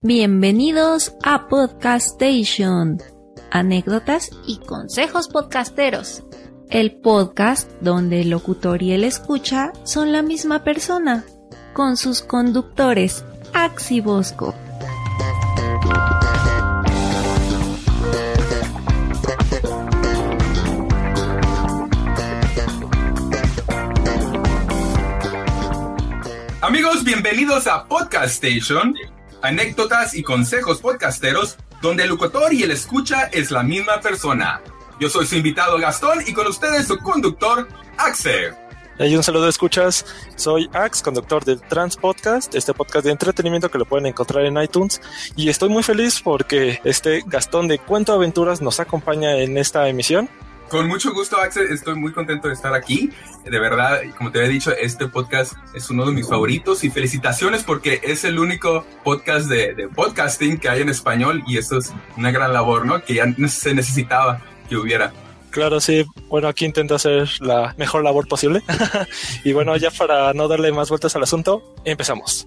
Bienvenidos a Podcast Station, anécdotas y consejos podcasteros. El podcast donde el locutor y el escucha son la misma persona, con sus conductores Axi Bosco. Amigos, bienvenidos a Podcast Station, anécdotas y consejos podcasteros, donde el locutor y el escucha es la misma persona. Yo soy su invitado Gastón y con ustedes su conductor, Axel. Hay un saludo escuchas. Soy Ax, conductor del Trans Podcast, este podcast de entretenimiento que lo pueden encontrar en iTunes. Y estoy muy feliz porque este Gastón de Cuento Aventuras nos acompaña en esta emisión. Con mucho gusto, Axel. Estoy muy contento de estar aquí. De verdad, como te había dicho, este podcast es uno de mis favoritos y felicitaciones porque es el único podcast de, podcasting que hay en español y eso es una gran labor, ¿no? Que ya se necesitaba que hubiera. Claro, sí. Bueno, aquí intento hacer la mejor labor posible. y bueno, ya para no darle más vueltas al asunto, empezamos.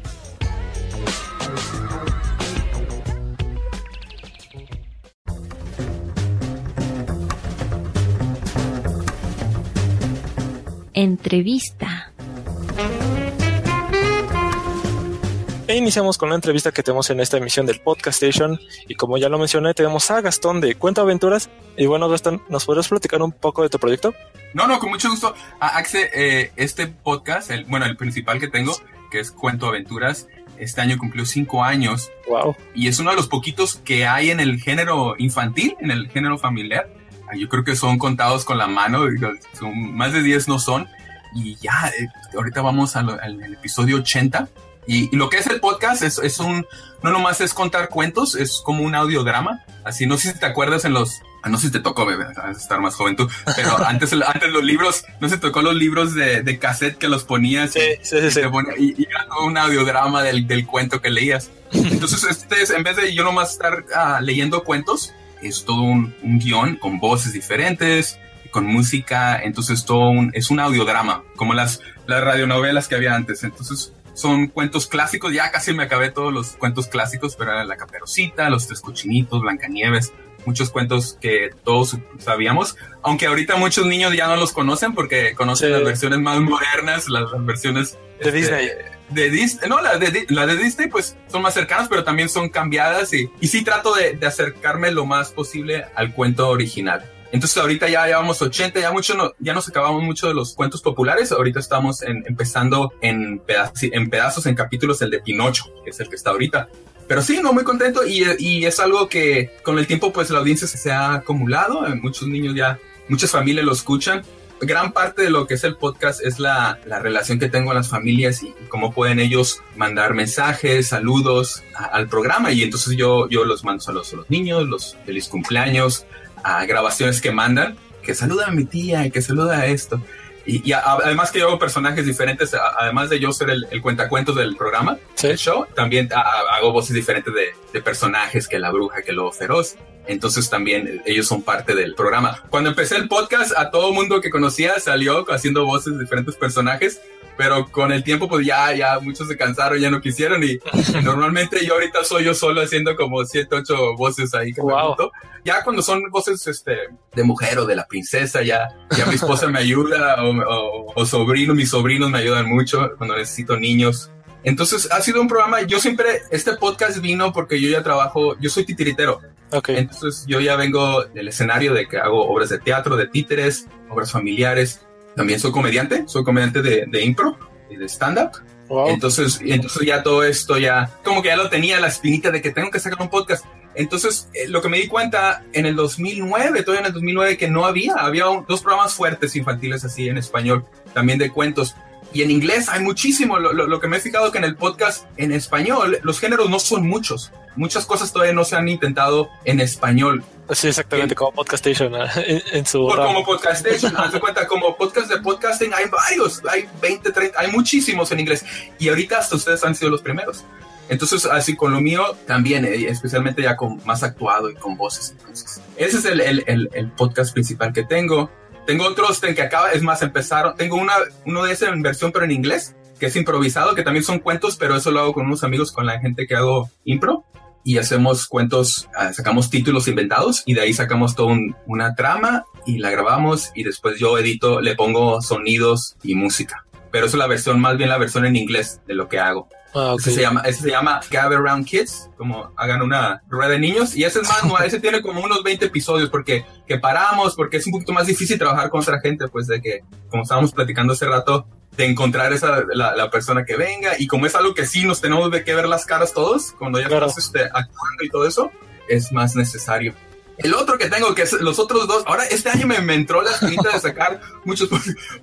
Entrevista. E iniciamos con la entrevista que tenemos en esta emisión del Podcast Station. Y como ya lo mencioné, tenemos a Gastón de Cuento Aventuras. Y bueno, Gastón, ¿nos podrías platicar un poco de tu proyecto? No, no, con mucho gusto. Ah, Axe, eh, este podcast, el, bueno, el principal que tengo, que es Cuento Aventuras, este año cumplió cinco años. Wow. Y es uno de los poquitos que hay en el género infantil, en el género familiar. Ah, yo creo que son contados con la mano, son, más de 10 no son. Y ya, eh, ahorita vamos al, al episodio 80. Y, y, lo que es el podcast es, es, un, no nomás es contar cuentos, es como un audiodrama. Así, no sé si te acuerdas en los, no sé si te tocó, bebé, estar más joven tú, pero antes, antes los libros, no se tocó los libros de, de cassette que los ponías. Sí, sí, sí. Y. Ponía, y, y, era todo un audiodrama del, del cuento que leías. Entonces, este es, en vez de yo nomás estar uh, leyendo cuentos, es todo un, un guion con voces diferentes, con música, entonces todo un, es un audiodrama, como las, las radionovelas que había antes. Entonces son cuentos clásicos, ya casi me acabé todos los cuentos clásicos, pero era La Caperucita, Los Tres Cochinitos, Blancanieves, muchos cuentos que todos sabíamos, aunque ahorita muchos niños ya no los conocen porque conocen sí. las versiones más modernas, las, las versiones de este, Disney. De Disney, no, la de, la de Disney pues son más cercanas, pero también son cambiadas y, y sí trato de, de acercarme lo más posible al cuento original. Entonces ahorita ya llevamos 80, ya mucho no, ya nos acabamos mucho de los cuentos populares. Ahorita estamos en, empezando en, en pedazos, en capítulos, el de Pinocho, que es el que está ahorita. Pero sí, no muy contento y, y es algo que con el tiempo pues la audiencia se ha acumulado. Muchos niños ya, muchas familias lo escuchan. Gran parte de lo que es el podcast es la, la relación que tengo con las familias y, cómo pueden ellos mandar mensajes, saludos al programa. Y entonces yo, yo los mando saludos a los niños, los feliz cumpleaños, a grabaciones que mandan, que saluda a mi tía, que saluda a esto. Y, y a, además que yo hago personajes diferentes, a, además de yo ser el, el cuentacuentos del programa, ¿Sí? del show, también a, hago voces diferentes de, de, personajes, que la bruja, que lo feroz. Entonces también ellos son parte del programa. Cuando empecé el podcast, a todo mundo que conocía salió haciendo voces de diferentes personajes, pero con el tiempo pues ya, ya muchos se cansaron, ya no quisieron y, y normalmente yo ahorita soy yo solo haciendo como siete, ocho voces ahí que wow. me. Ya cuando son voces este, de mujer o de la princesa, ya, ya mi esposa me ayuda o, o, o sobrino, mis sobrinos me ayudan mucho cuando necesito niños. Entonces ha sido un programa, yo siempre, este podcast vino porque yo ya trabajo, yo soy titiritero. Okay. Entonces yo ya vengo del escenario de que hago obras de teatro, de títeres, obras familiares. También soy comediante, soy comediante de, de impro y de stand-up. Entonces, entonces ya todo esto ya, como que ya lo tenía la espinita de que tengo que sacar un podcast. Entonces, eh, lo que me di cuenta en el 2009, todavía en el 2009, que no había, había dos programas fuertes infantiles así en español, también de cuentos. Y en inglés hay muchísimo. Lo, lo, que me he fijado que en el podcast en español los géneros no son muchos. Muchas cosas todavía no se han intentado en español. Sí, exactamente, como Podcastation en, en su... como Podcastation, haz de cuenta, como podcast de podcasting hay varios, hay 20, 30, hay muchísimos en inglés. Y ahorita hasta ustedes han sido los primeros. Entonces, así con lo mío también, eh, especialmente ya con más actuado y con voces. Entonces, ese es el, el, el, podcast principal que tengo. Tengo otros que acaba, es más, empezaron, tengo una, uno de ese en versión pero en inglés, que es improvisado, que también son cuentos, pero eso lo hago con unos amigos, con la gente que hago impro y hacemos cuentos, ah, sacamos títulos inventados y de ahí sacamos toda una trama y la grabamos y después yo edito, le pongo sonidos y música. Pero eso es la versión, más bien la versión en inglés de lo que hago. Ah, ese, se llama, ese se llama Gather Around Kids, como hagan una rueda de niños. Y ese es más, ese tiene como unos 20 episodios porque que paramos, porque es un poquito más difícil trabajar con otra gente, pues de que, como estábamos platicando hace rato, de encontrar esa, la, la, persona que venga. Y como es algo que sí nos tenemos de que ver las caras todos, cuando ya estás este, actuando y todo eso, es más necesario. El otro que tengo, que es los otros dos, ahora este año me, me entró la espinita de sacar muchos,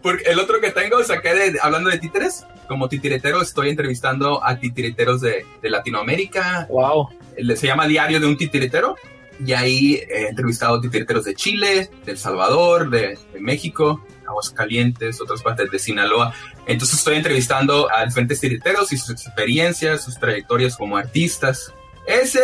porque el otro que tengo saqué de, hablando de títeres, como titiretero estoy entrevistando a titireteros de, de Latinoamérica. Wow. Se llama Diario de un titiretero y ahí he entrevistado titireteros de Chile, de El Salvador, de, de México, Aguascalientes, otras partes de Sinaloa. Entonces estoy entrevistando a diferentes titireteros y sus experiencias, sus trayectorias como artistas. Ese,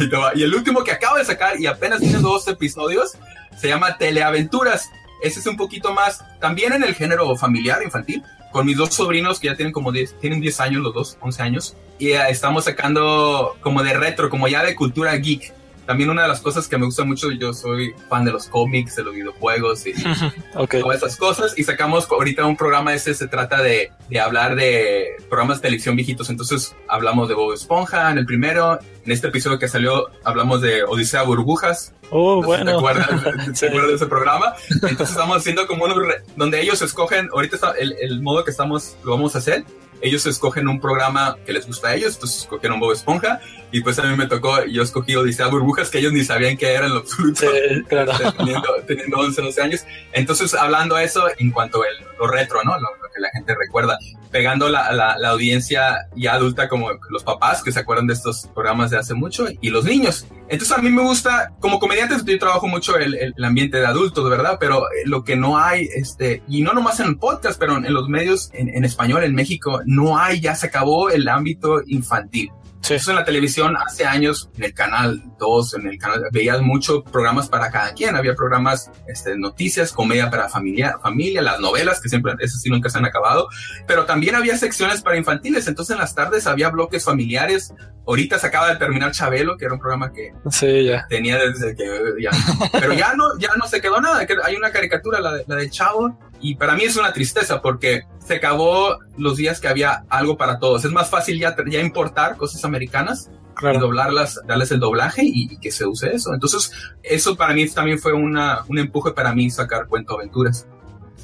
y el último que acabo de sacar y apenas tiene dos episodios, se llama Teleaventuras. Ese es un poquito más, también en el género familiar, infantil, con mis dos sobrinos que ya tienen como 10, tienen 10 años los dos, 11 años, y uh, estamos sacando como de retro, como ya de cultura geek. También una de las cosas que me gusta mucho, yo soy fan de los cómics, de los videojuegos y okay. todas esas cosas. Y sacamos ahorita un programa ese, se trata de, de hablar de programas de televisión viejitos. Entonces hablamos de Bob Esponja en el primero. En este episodio que salió hablamos de Odisea Burbujas. Oh, bueno. ¿Te acuerdas, de ese programa? Entonces estamos haciendo como uno donde ellos escogen, ahorita está el, el modo que estamos, lo vamos a hacer ellos escogen un programa que les gusta a ellos, entonces escogieron Bob Esponja y pues a mí me tocó, yo escogí Odisea Burbujas que ellos ni sabían que era en lo absoluto, claro. teniendo, teniendo 11, 12 años. Entonces hablando a eso en cuanto a lo retro, ¿no? Lo, lo, que la gente recuerda, pegando la, la, la, audiencia ya adulta como los papás que se acuerdan de estos programas de hace mucho y los niños. Entonces a mí me gusta, como comediante yo trabajo mucho el, el ambiente de adultos, ¿verdad? Pero lo que no hay, este, y no nomás en el podcast, pero en los medios en, en español en México, no hay, ya se acabó el ámbito infantil. Sí. Eso en la televisión hace años, en el canal 2, en el canal, veías muchos programas para cada quien. Había programas, este, noticias, comedia para familia, familia, las novelas, que siempre, esas sí nunca se han acabado. Pero también había secciones para infantiles. Entonces en las tardes había bloques familiares. Ahorita se acaba de terminar Chabelo, que era un programa que sí, ya. tenía desde que ya, pero ya no, ya no se quedó nada. Hay una caricatura, la, de, la del Chavo, y para mí es una tristeza porque se acabó los días que había algo para todos. Es más fácil ya, ya importar cosas americanas claro. y doblarlas, darles el doblaje y, y, que se use eso. Entonces, eso para mí también fue una, un empuje para mí sacar Cuento Aventuras.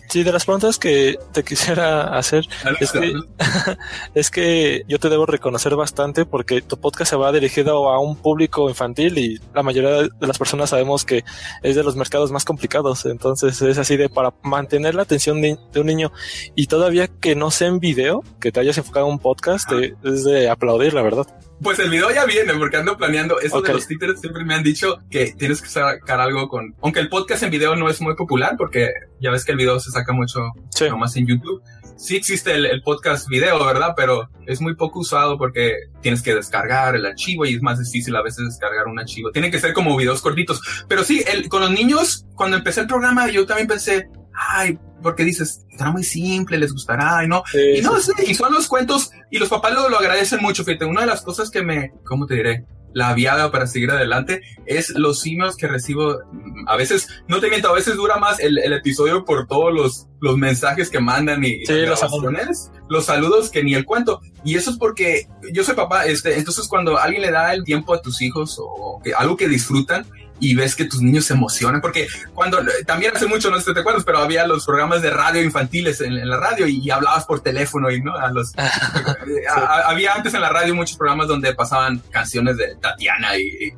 Sí, de las preguntas que te quisiera hacer es que, es que yo te debo reconocer bastante porque tu podcast se va dirigido a un público infantil y la mayoría de las personas sabemos que es de los mercados más complicados. Entonces es así de para mantener la atención de, de un niño y todavía que no sea en video, que te hayas enfocado en un podcast, es de aplaudir, la verdad. Pues el video ya viene porque ando planeando. Eso okay. de los títeres siempre me han dicho que tienes que sacar algo con. Aunque el podcast en video no es muy popular porque ya ves que el video se saca mucho sí. nomás en YouTube. Sí existe el, el, podcast video, ¿verdad? Pero es muy poco usado porque tienes que descargar el archivo y es más difícil a veces descargar un archivo. Tienen que ser como videos cortitos. Pero sí, el, con los niños, cuando empecé el programa, yo también pensé, ay, porque dices, estará muy simple, les gustará, y no. Sí, y no, sí. y son los cuentos, y los papás lo, lo, agradecen mucho. Fíjate, una de las cosas que me, ¿cómo te diré? La viada para seguir adelante es los emails que recibo. A veces, no te miento, a veces dura más el, el episodio por todos los, los mensajes que mandan y sí, las grabaciones, los saludos que ni el cuento. Y eso es porque yo soy papá, este, entonces cuando alguien le da el tiempo a tus hijos o que, algo que disfrutan, y ves que tus niños se emocionan, porque cuando también hace mucho, no sé si te acuerdas, pero había los programas de radio infantiles en, la radio y, hablabas por teléfono y no a los había antes en la radio muchos programas donde pasaban canciones de Tatiana y, y,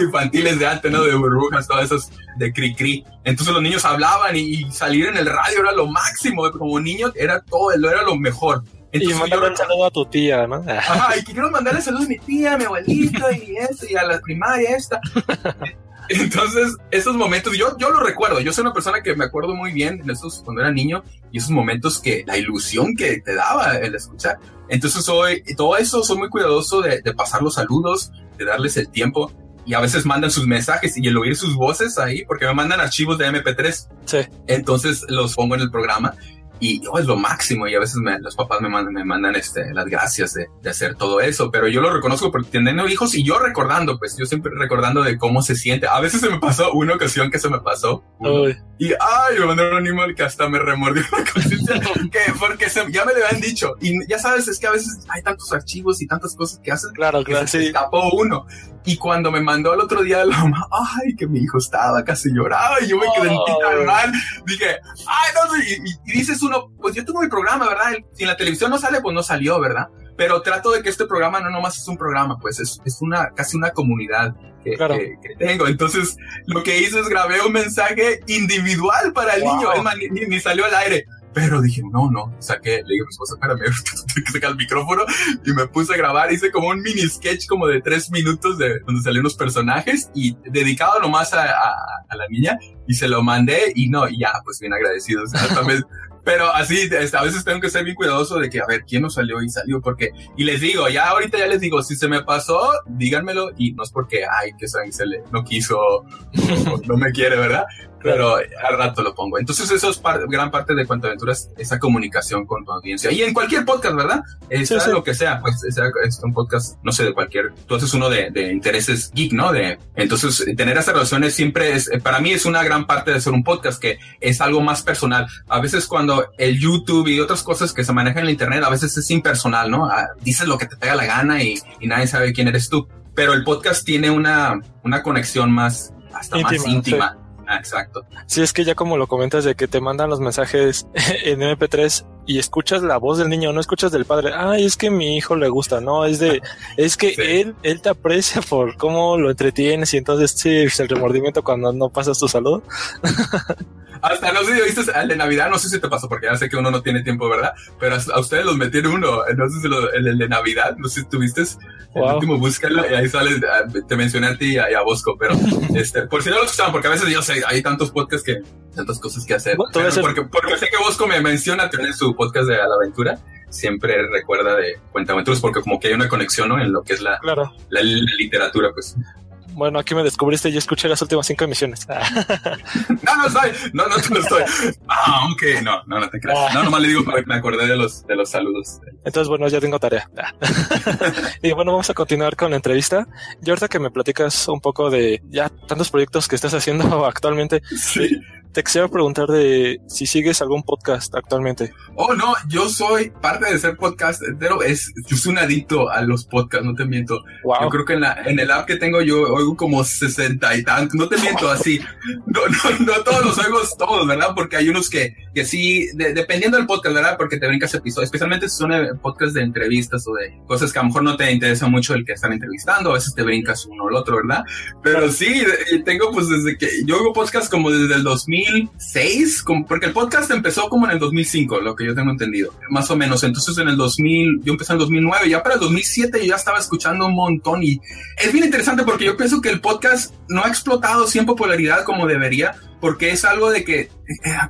infantiles de antes, ¿no? De burbujas, todas esas de cri cri. Entonces los niños hablaban y, salir en el radio era lo máximo, como niño era todo, era lo mejor. Y mandarle un saludo a tu tía, ¿no? Ajá, y quiero mandarle saludos a mi tía, a mi abuelito y esto, y a la primaria esta. Entonces, esos momentos, yo, yo lo recuerdo, yo soy una persona que me acuerdo muy bien de esos cuando era niño y esos momentos que la ilusión que te daba el escuchar. Entonces, soy, todo eso, soy muy cuidadoso de, de pasar los saludos, de darles el tiempo y a veces mandan sus mensajes y el oír sus voces ahí, porque me mandan archivos de MP3. Sí. Entonces los pongo en el programa y oh, es lo máximo y a veces los papás me mandan, me mandan este, las gracias de, de, hacer todo eso, pero yo lo reconozco porque tienen hijos y yo recordando, pues yo siempre recordando de cómo se siente. A veces se me pasó una ocasión que se me pasó y ay, me mandaron un animal que hasta me remordió la conciencia porque se, ya me lo habían dicho y ya sabes, es que a veces hay tantos archivos y tantas cosas que hacen claro, claro, que se escapó uno y cuando me mandó el otro día la mamá, ay, que mi hijo estaba casi lloraba y yo me quedé oh. mal, dije, ay, no, y, y dices uno, pues yo tengo mi programa, ¿verdad? Si en la televisión no sale, pues no salió, ¿verdad? Pero trato de que este programa no nomás es un programa, pues es, es una, casi una comunidad que, tengo. Entonces, lo que hice es grabé un mensaje individual para el niño, ni, ni, salió al aire. Pero dije, no, no, saqué, le dije a mi esposa, espérame, que sacar el micrófono y me puse a grabar, hice como un mini sketch como de tres minutos de donde salían los personajes y dedicado nomás a, a, a la niña y se lo mandé y no, y ya, pues bien agradecido. O sea, pero así, este, a veces tengo que ser bien cuidadoso de que, a ver, ¿quién no salió y salió? Porque, y les digo, ya ahorita ya les digo, si se me pasó, díganmelo y no es porque, ay, que se le no quiso, no me quiere, ¿verdad? pero al rato lo pongo. Entonces eso es gran parte de Cuentaventuras, esa comunicación con tu audiencia. Y en cualquier podcast, ¿verdad? Sea lo que sea, pues sea, es un podcast, no sé, de cualquier, tú haces uno de, de, intereses geek, ¿no? De, entonces tener esas relaciones siempre es, para mí es una gran parte de ser un podcast, que es algo más personal. A veces cuando el YouTube y otras cosas que se manejan en el Internet, a veces es impersonal, ¿no? Ah, dices lo que te pega la gana y, y nadie sabe quién eres tú. Pero el podcast tiene una, una conexión más, hasta más íntima. Ah, exacto. Sí, es que ya como lo comentas de que te mandan los mensajes en MP3 y escuchas la voz del niño, no escuchas del padre, ay, es que mi hijo le gusta, no, es de, es que él, él te aprecia por cómo lo entretienes y entonces sí, el remordimiento cuando no pasas tu salud. Hasta no sé si viste el de Navidad, no sé si te pasó, porque ya sé que uno no tiene tiempo, ¿verdad? Pero a ustedes los metieron uno, no sé si el, de Navidad, no sé si tuviste el último, búscalo y ahí sale, ah, te mencioné a ti y a, Bosco, pero este, por si no lo escuchaban, porque a veces yo sé, hay tantos podcasts que, tantas cosas que hacer. porque, porque sé que Bosco me menciona tener su podcast de A la Aventura siempre recuerda de Cuentaventuras porque como que hay una conexión ¿no? en lo que es la, la, la, literatura pues bueno, aquí me descubriste y escuché las últimas cinco emisiones. no, no estoy, no, no, no estoy. Ah, aunque no, no, no te creas. No, nomás le digo para que me acordé de los, de los saludos. Entonces, bueno, ya tengo tarea. y bueno, vamos a continuar con la entrevista. Y ahorita que me platicas un poco de ya tantos proyectos que estás haciendo actualmente. Sí te quisiera preguntar de si sigues algún podcast actualmente. Oh, no, yo soy parte de ser podcast entero. Es, yo soy un adicto a los podcasts, no te miento. Yo creo que en, la, en el app que tengo yo oigo como sesenta y tantos, no te miento así. No, no, no todos los oigo todos, ¿verdad? Porque hay unos que, que sí, dependiendo del podcast, ¿verdad? Porque te brincas episodios, especialmente si son eh, podcasts de entrevistas o de cosas que a lo mejor no te interesa mucho el que están entrevistando, a veces te brincas uno o el otro, ¿verdad? Pero sí, tengo pues desde que yo oigo podcasts como desde el 2000 2006, porque el podcast empezó como en el 2005, lo que yo tengo entendido, más o menos. Entonces en el 2000, yo empecé en el 2009, ya para el 2007 yo ya estaba escuchando un montón y es bien interesante porque yo pienso que el podcast no ha explotado sin popularidad como debería, porque es algo de que, eh,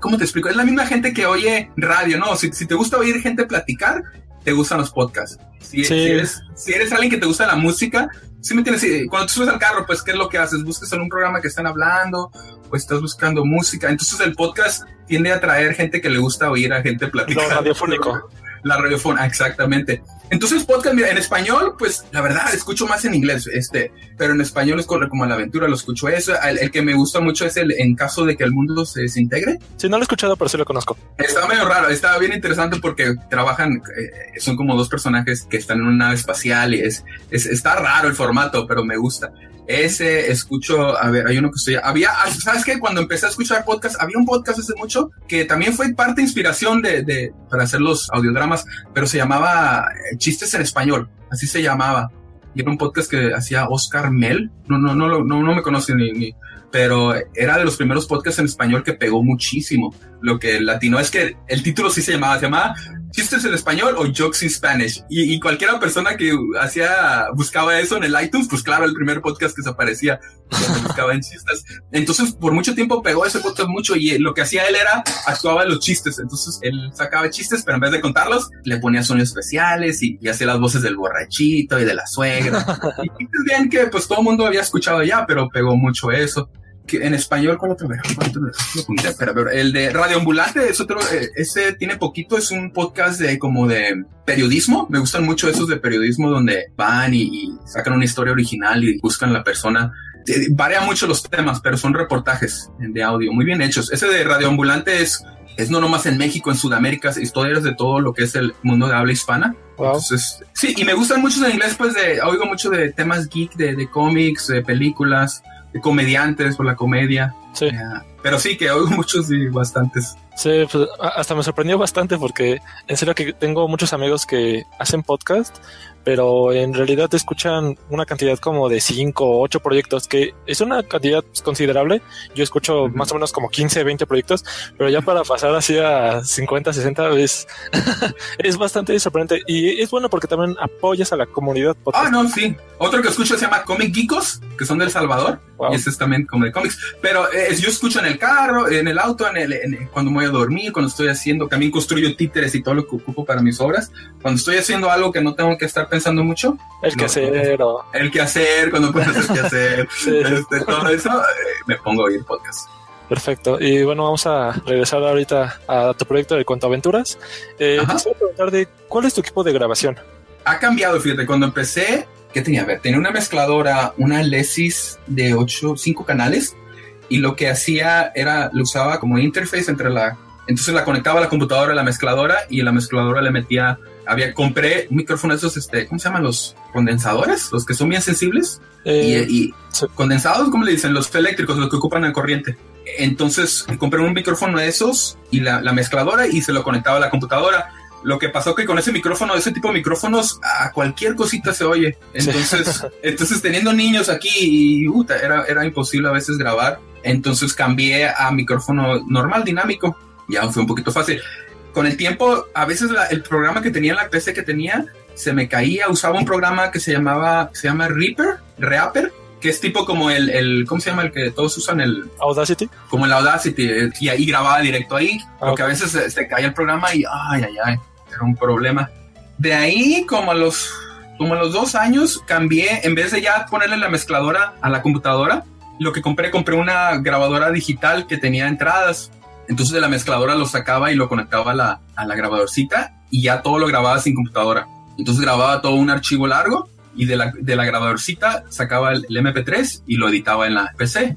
¿cómo te explico? Es la misma gente que oye radio, ¿no? Si te gusta oír gente platicar, te gustan los podcasts. Si, eres, si eres alguien que te gusta la música, si me tienes, cuando tú subes al carro, pues, ¿qué es lo que haces? Buscas en un programa que están hablando, pues estás buscando música. Entonces el podcast tiende a atraer gente que le gusta oír a gente platicar. radiofónico. La radiofona, exactamente. Entonces, podcast, mira, en español, pues la verdad, escucho más en inglés, este, pero en español es como la aventura, lo escucho eso. El, que me gusta mucho es el en caso de que el mundo se desintegre. Sí, no lo he escuchado, pero sí lo conozco. Está medio raro, está bien interesante porque trabajan, eh, son como dos personajes que están en una nave espacial y es, es, está raro el formato, pero me gusta. Ese escucho, a ver, hay uno que estoy, había, ah, ¿sabes qué? Cuando empecé a escuchar podcast, había un podcast hace mucho que también fue parte inspiración de, de para hacer los audiodramas, pero se llamaba eh, Chistes en Español, así se llamaba. Y era un podcast que hacía Oscar Mel, no, no, no, no, no me conoce ni, ni pero era de los primeros podcasts en español que pegó muchísimo. Lo que latino es que el título sí se llamaba, se llamaba chistes en español o jokes in Spanish. Y, y cualquiera persona que hacía, buscaba eso en el iTunes, pues claro, el primer podcast que se aparecía, buscaba en chistes. Entonces, por mucho tiempo pegó ese podcast mucho y lo que hacía él era actuaba en los chistes. Entonces, él sacaba chistes, pero en vez de contarlos, le ponía sonidos especiales y, hacía las voces del borrachito y de la suegra. y bien que pues todo el mundo había escuchado ya, pero pegó mucho eso en español, ¿cuál otro? Pero, el de Radio Ambulante es otro, eh, ese tiene poquito, es un podcast de como de periodismo. Me gustan mucho esos de periodismo donde van y, sacan una historia original y buscan la persona. Eh, varía mucho los temas, pero son reportajes de audio muy bien hechos. Ese de Radio Ambulante es, es no nomás en México, en Sudamérica, historias de todo lo que es el mundo de habla hispana. Entonces, sí, y me gustan mucho en inglés, pues de, oigo mucho de temas geek, de, de cómics, de películas comediantes por la comedia. Sí. pero sí, que oigo muchos y bastantes. Sí, pues hasta me sorprendió bastante porque en serio que tengo muchos amigos que hacen podcast, pero en realidad escuchan una cantidad como de 5 o 8 proyectos, que es una cantidad considerable. Yo escucho más o menos como 15, 20 proyectos, pero ya para pasar así a 50, 60 es, es bastante sorprendente y es bueno porque también apoyas a la comunidad. Ah, no, sí. Otro que escucho se llama Comic Geekos, que son del Salvador, y ese es también como de cómics. Pero eh, yo escucho en el carro, en el auto, en el, cuando me voy a dormir, cuando estoy haciendo, también construyo títeres y todo lo que ocupo para mis obras. Cuando estoy haciendo algo que no tengo que estar pensando mucho. El que hacer o... El que hacer, cuando puedes hacer que hacer. este, todo eso, eh, me pongo a oír podcast. Perfecto. Y bueno, vamos a regresar ahorita a tu proyecto de Cuentaventuras. Eh, te preguntar de cuál es tu equipo de grabación. Ha cambiado, fíjate, cuando empecé, ¿qué tenía? A ver, tenía una mezcladora, una Lesis de 8, 5 canales, y lo que hacía era, lo usaba como interface entre la, entonces la conectaba a la computadora, a la mezcladora, y la mezcladora le metía había, compré un micrófono esos, este, ¿cómo se llaman? Los condensadores, los que son bien sensibles. Eh, y, condensados, ¿cómo le dicen? Los eléctricos, los que ocupan la corriente. Entonces compré un micrófono de esos y la, mezcladora y se lo conectaba a la computadora. Lo que pasó que con ese micrófono, ese tipo de micrófonos, a cualquier cosita se oye. Entonces, entonces teniendo niños aquí, y, era, era imposible a veces grabar. Entonces cambié a micrófono normal, dinámico. Ya fue un poquito fácil con el tiempo, a veces el programa que tenía en la PC que tenía se me caía. Usaba un programa que se llamaba, se llama Reaper, Reaper, que es tipo como el, el, ¿cómo se llama? El que todos usan el Audacity. Como el Audacity. Y ahí grababa directo ahí. Ah, porque a veces se, caía el programa y, ay, ay, ay, era un problema. De ahí, como a los, como a los dos años, cambié, en vez de ya ponerle la mezcladora a la computadora, lo que compré, compré una grabadora digital que tenía entradas entonces de la mezcladora lo sacaba y lo conectaba a la, a la grabadorcita y ya todo lo grababa sin computadora. Entonces grababa todo un archivo largo y de la, de la grabadorcita sacaba el, MP3 y lo editaba en la PC.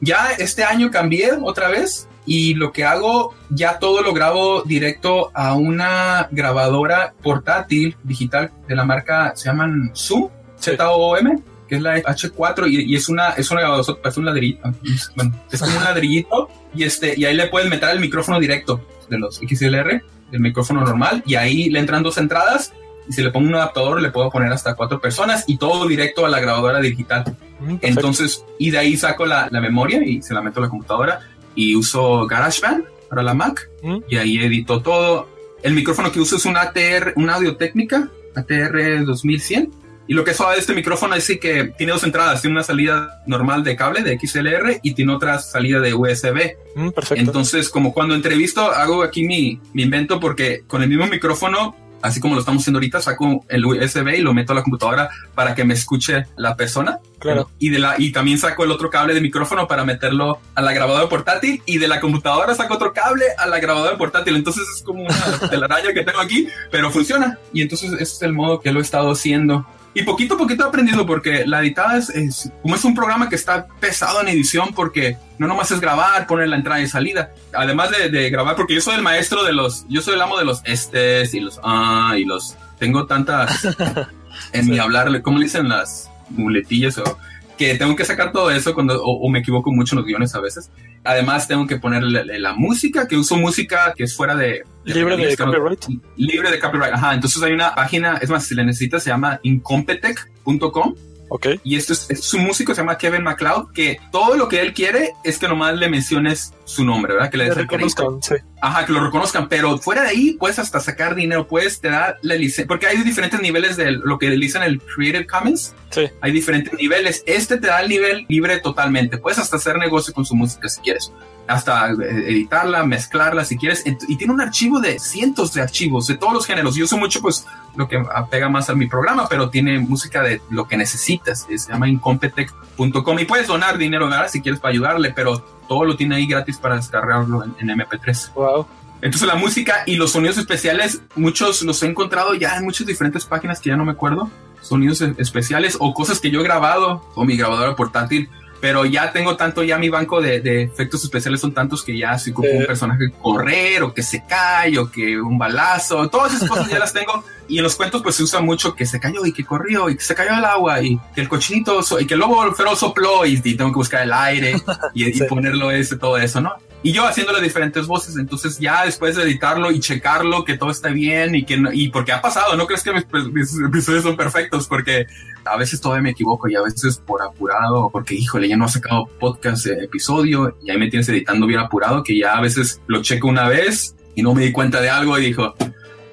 Ya este año cambié otra vez y lo que hago, ya todo lo grabo directo a una grabadora portátil digital de la marca, se llaman Zoom, Z-O-M que es la H4 y, es una es una es un ladrillito, bueno, es como un ladrillito y este y ahí le puedes meter el micrófono directo de los XLR, el micrófono normal y ahí le entran dos entradas y si le pongo un adaptador le puedo poner hasta cuatro personas y todo directo a la grabadora digital. Mm, Entonces, y de ahí saco la, la, memoria y se la meto a la computadora y uso GarageBand para la Mac mm. y ahí edito todo. El micrófono que uso es un ATR, una audio técnica ATR 2100 y lo que es suave de este micrófono es que tiene dos entradas, tiene una salida normal de cable de XLR y tiene otra salida de USB. Mm, perfecto. Entonces, como cuando entrevisto, hago aquí mi, mi invento porque con el mismo micrófono así como lo estamos haciendo ahorita, saco el USB y lo meto a la computadora para que me escuche la persona. Claro. Y, de la, y también saco el otro cable de micrófono para meterlo a la grabadora portátil y de la computadora saco otro cable a la grabadora portátil. Entonces es como una telaraña que tengo aquí, pero funciona. Y entonces ese es el modo que lo he estado haciendo. Y poquito a poquito he aprendido porque la editada es, es, como es un programa que está pesado en edición porque no nomás es grabar, poner la entrada y salida. Además de, de grabar, porque yo soy el maestro de los, yo soy el amo de los estes y los ah y los, tengo tantas en sí. mi hablar, ¿cómo le dicen las muletillas o que tengo que sacar todo eso cuando o, o, me equivoco mucho en los guiones a veces. Además tengo que ponerle la, la música, que uso música que es fuera de... de libre de copyright. libre de copyright, ajá. Entonces hay una página, es más, si la necesitas, se llama incompetech.com. Okay. Y esto es, es, un músico, se llama Kevin MacLeod, que todo lo que él quiere es que nomás le menciones su nombre, ¿verdad? Que le des el reconozcan, sí. Ajá, que lo reconozcan, pero fuera de ahí puedes hasta sacar dinero, puedes te da la licencia, porque hay diferentes niveles de lo que dicen el Creative Commons. Sí. Hay diferentes niveles. Este te da el nivel libre totalmente. Puedes hasta hacer negocio con su música si quieres hasta editarla, mezclarla si quieres. Y tiene un archivo de cientos de archivos de todos los géneros. Yo uso mucho, pues, lo que apega más a mi programa, pero tiene música de lo que necesitas. Se llama incompetech.com y puedes donar dinero, ¿verdad? Si quieres para ayudarle, pero todo lo tiene ahí gratis para descargarlo en, en MP3. Wow. Entonces la música y los sonidos especiales, muchos los he encontrado ya en muchas diferentes páginas que ya no me acuerdo. Sonidos especiales o cosas que yo he grabado o mi grabadora portátil pero ya tengo tanto, ya mi banco de, de efectos especiales son tantos que ya si ocupo eh. un personaje correr o que se cae o que un balazo, todas esas cosas ya las tengo. Y en los cuentos pues se usa mucho que se cayó y que corrió y que se cayó al agua y que el cochinito y que el lobo feroz sopló y, y, tengo que buscar el aire y, sí. y ponerlo ese, todo eso, ¿no? Y yo haciéndole diferentes voces. Entonces ya después de editarlo y checarlo que todo está bien y que no, y porque ha pasado, no crees que mis, mis, episodios son perfectos porque a veces todavía me equivoco y a veces por apurado porque híjole ya no ha sacado podcast de episodio y ahí me tienes editando bien apurado que ya a veces lo checo una vez y no me di cuenta de algo y dijo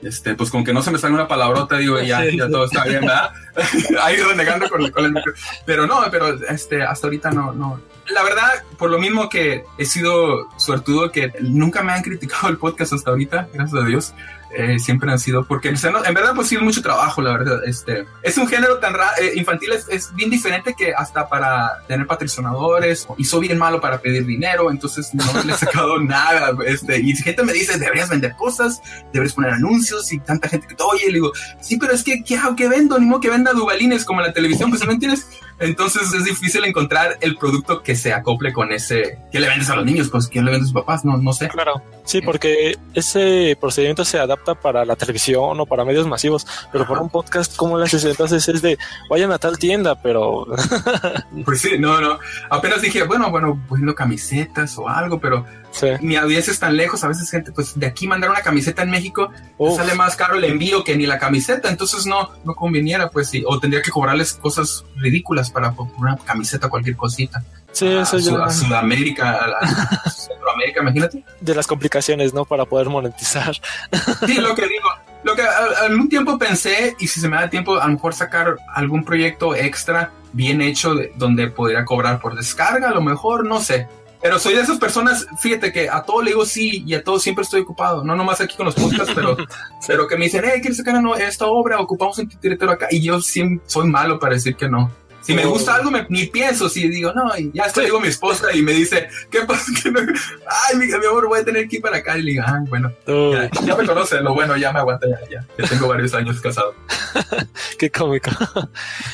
este, pues con que no se me salga una palabrota, digo, ya, ya todo está bien, ¿verdad? Ahí renegando con, con el micro. Pero no, pero este, hasta ahorita no, no. La verdad, por lo mismo que he sido suertudo, que nunca me han criticado el podcast hasta ahorita, gracias a Dios. Eh, siempre han sido, porque o sea, no, en verdad pues sí mucho trabajo, la verdad. Este, es un género tan eh, infantil, es, es, bien diferente que hasta para tener patrocinadores, soy bien malo para pedir dinero, entonces no le he sacado nada. Este, y gente me dice, deberías vender cosas, deberías poner anuncios, y tanta gente que te oye, le digo, sí, pero es que, ¿qué hago? ¿Qué vendo? Ni modo que venda dubalines como la televisión, pues no entiendes. Entonces es difícil encontrar el producto que se acople con ese. ¿Qué le vendes a los niños? Pues ¿quién le vende a sus papás? No, no sé. Claro. Sí, porque ese procedimiento se adapta para la televisión o para medios masivos, pero para un podcast, ¿cómo le haces? Entonces es de vayan a tal tienda, pero. pues sí, no, no. Apenas dije, bueno, bueno, poniendo camisetas o algo, pero Sí. Mi audiencia es tan lejos, a veces gente, pues de aquí mandar una camiseta en México sale más caro el envío que ni la camiseta, entonces no, no conveniera, pues sí, o tendría que cobrarles cosas ridículas para una camiseta, cualquier cosita. Sí, eso a, yo. A Sudamérica, a, la, a Centroamérica, imagínate. De las complicaciones, ¿no? Para poder monetizar. Sí, lo que digo. Lo que algún tiempo pensé, y si se me da tiempo, a lo mejor sacar algún proyecto extra bien hecho de, donde podría cobrar por descarga, a lo mejor, no sé. Pero soy de esas personas, fíjate que a todo le digo sí y a todo siempre estoy ocupado. No nomás aquí con los podcasts, pero, pero que me dicen, hey, ¿quieres sacar esta obra? Ocupamos un titiritero acá. Y yo siempre soy malo para decir que no. Si me gusta algo, me, ni pienso, si digo, no, y ya estoy, digo mi esposa y me dice, ¿qué pasa? No? Ay, mi, mi, amor, voy a tener que ir para acá. Y le digo, ah, bueno, ya, ya, me conoce, lo bueno, ya me aguanta, ya, ya, ya tengo varios años casado. Qué cómico.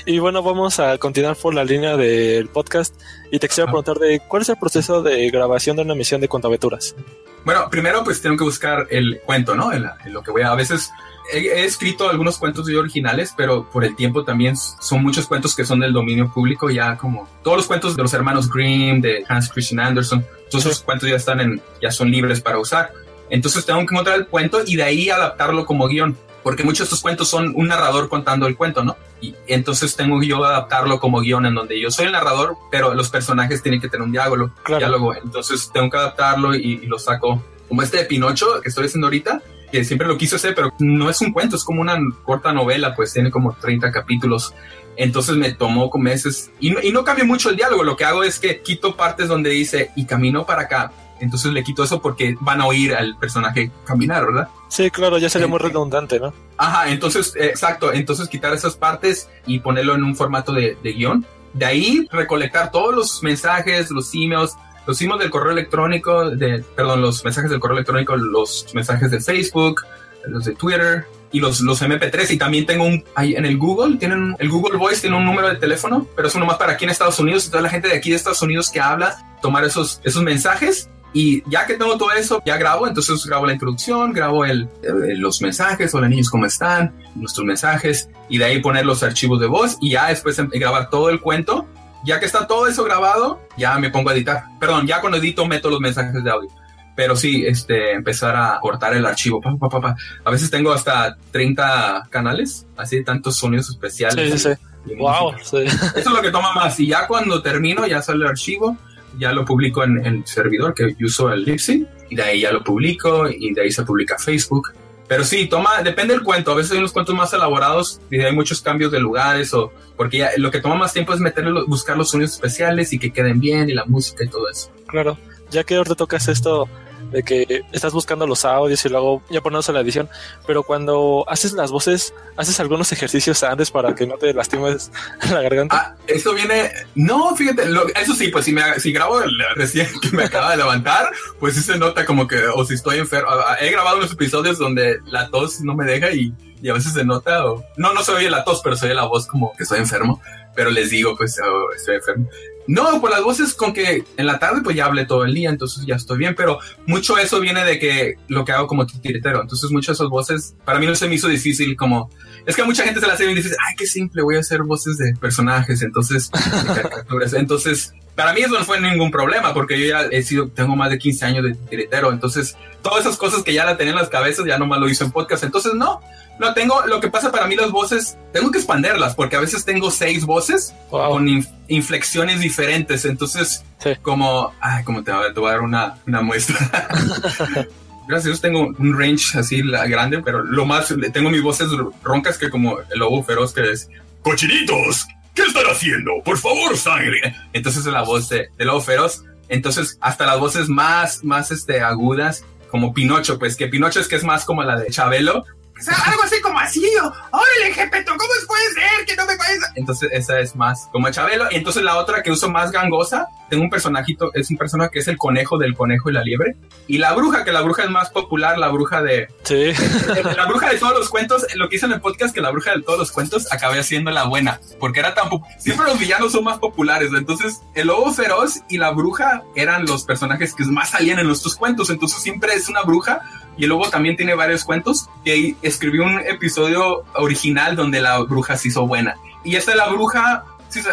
y bueno, vamos a continuar por la línea del podcast. Y te quisiera preguntar de cuál es el proceso de grabación de una emisión de Cuentaventuras. Bueno, primero pues tengo que buscar el cuento, ¿no? En, en lo que voy a, a veces he, he, escrito algunos cuentos originales, pero por el tiempo también son muchos cuentos que son del dominio público, ya como todos los cuentos de los hermanos Grimm, de Hans Christian Andersen, todos esos cuentos ya están en, ya son libres para usar. Entonces tengo que encontrar el cuento y de ahí adaptarlo como guion, porque muchos de estos cuentos son un narrador contando el cuento, ¿no? Y entonces tengo que yo adaptarlo como guion en donde yo soy el narrador, pero los personajes tienen que tener un diálogo. Claro. diálogo. Entonces tengo que adaptarlo y, y lo saco como este de Pinocho que estoy haciendo ahorita, que siempre lo quiso hacer, pero no es un cuento, es como una corta novela, pues tiene como 30 capítulos. Entonces me tomó meses y no, y no cambio mucho el diálogo. Lo que hago es que quito partes donde dice y camino para acá. entonces le quito eso porque van a oír al personaje caminar, ¿verdad? Sí, claro, ya sería muy redundante, ¿no? Ajá, entonces, eh, exacto, entonces quitar esas partes y ponerlo en un formato de, de guion. De ahí recolectar todos los mensajes, los emails, los emails del correo electrónico, de, perdón, los mensajes del correo electrónico, los mensajes de Facebook, los de Twitter, y los, los MP3 y también tengo un ahí en el Google tienen el Google Voice tiene un número de teléfono pero es uno más para aquí en Estados Unidos y toda la gente de aquí de Estados Unidos que habla tomar esos esos mensajes y ya que tengo todo eso ya grabo entonces grabo la introducción grabo el, eh, los mensajes hola niños cómo están nuestros mensajes y de ahí poner los archivos de voz y ya después em, grabar todo el cuento ya que está todo eso grabado ya me pongo a editar perdón ya cuando edito meto los mensajes de audio pero sí, este, empezar a cortar el archivo. Pa, pa, pa, a veces tengo hasta 30 canales, así tantos sonidos especiales. Sí, sí, sí. Wow. Sí. Eso es lo que toma más. Y ya cuando termino, ya sale el archivo, ya lo publico en el servidor que uso el Lipsy, y de ahí ya lo publico, y de ahí se publica Facebook. Pero sí, toma, depende del cuento. A veces hay unos cuentos más elaborados y hay muchos cambios de lugares o porque ya, lo que toma más tiempo es meterle, buscar los sonidos especiales y que queden bien y la música y todo eso. Claro, ya que ahorita tocas esto de que estás buscando los audios y luego ya ponerlos a la edición, pero cuando haces las voces, haces algunos ejercicios antes para que no te lastimes la garganta. Ah, eso viene, no, fíjate, lo, eso sí, pues si, me, si grabo el, recién que me acaba de levantar, pues sí se nota como que, o si estoy enfermo, he grabado unos episodios donde la tos no me deja y, y a veces se nota, o, no, no se oye la tos, pero se oye la voz como que estoy enfermo, pero les digo, pues oh, estoy enfermo. No, por las voces con que en la tarde pues ya hablé todo el día, entonces ya estoy bien, pero mucho eso viene de que lo que hago como titiritero, entonces muchas de esas voces para mí no se me hizo difícil como, es que a mucha gente se la hace bien difícil, ay, qué simple, voy a hacer voces de personajes, entonces, entonces, para mí eso no fue ningún problema, porque yo ya he sido, tengo más de 15 años de titiritero, entonces, todas esas cosas que ya la tenía en las cabezas, ya nomás lo hice en podcast, entonces no, no, tengo, lo que pasa para mí las voces, tengo que expanderlas porque a veces tengo seis voces wow. con inf inflexiones diferentes. Entonces, sí. como, ay, como te, te, voy a dar una, una muestra. Gracias a Dios tengo un range así grande, pero lo más, tengo mis voces roncas que como el lobo feroz que es, cochinitos, ¿qué están haciendo? Por favor, sangre. Entonces es la voz de, de lobo feroz. Entonces, hasta las voces más, más este, agudas, como Pinocho, pues que Pinocho es que es más como la de Chabelo, o sea, algo así como así, órale, Jepeto, ¿cómo puede ser que no me parece? Entonces, esa es más como Chabelo. Y entonces la otra que uso más gangosa, tengo un personajito, es un personaje que es el conejo del conejo y la liebre. Y la bruja, que la bruja es más popular, la bruja de... Sí. La bruja de todos los cuentos, lo que hice en el podcast, que la bruja de todos los cuentos acabé haciendo la buena, porque era tan... Siempre los villanos son más populares, entonces el lobo feroz y la bruja eran los personajes que más salían en nuestros cuentos, entonces siempre es una bruja y luego también tiene varios cuentos y escribí un episodio original donde la bruja se hizo buena. Y esta es la bruja,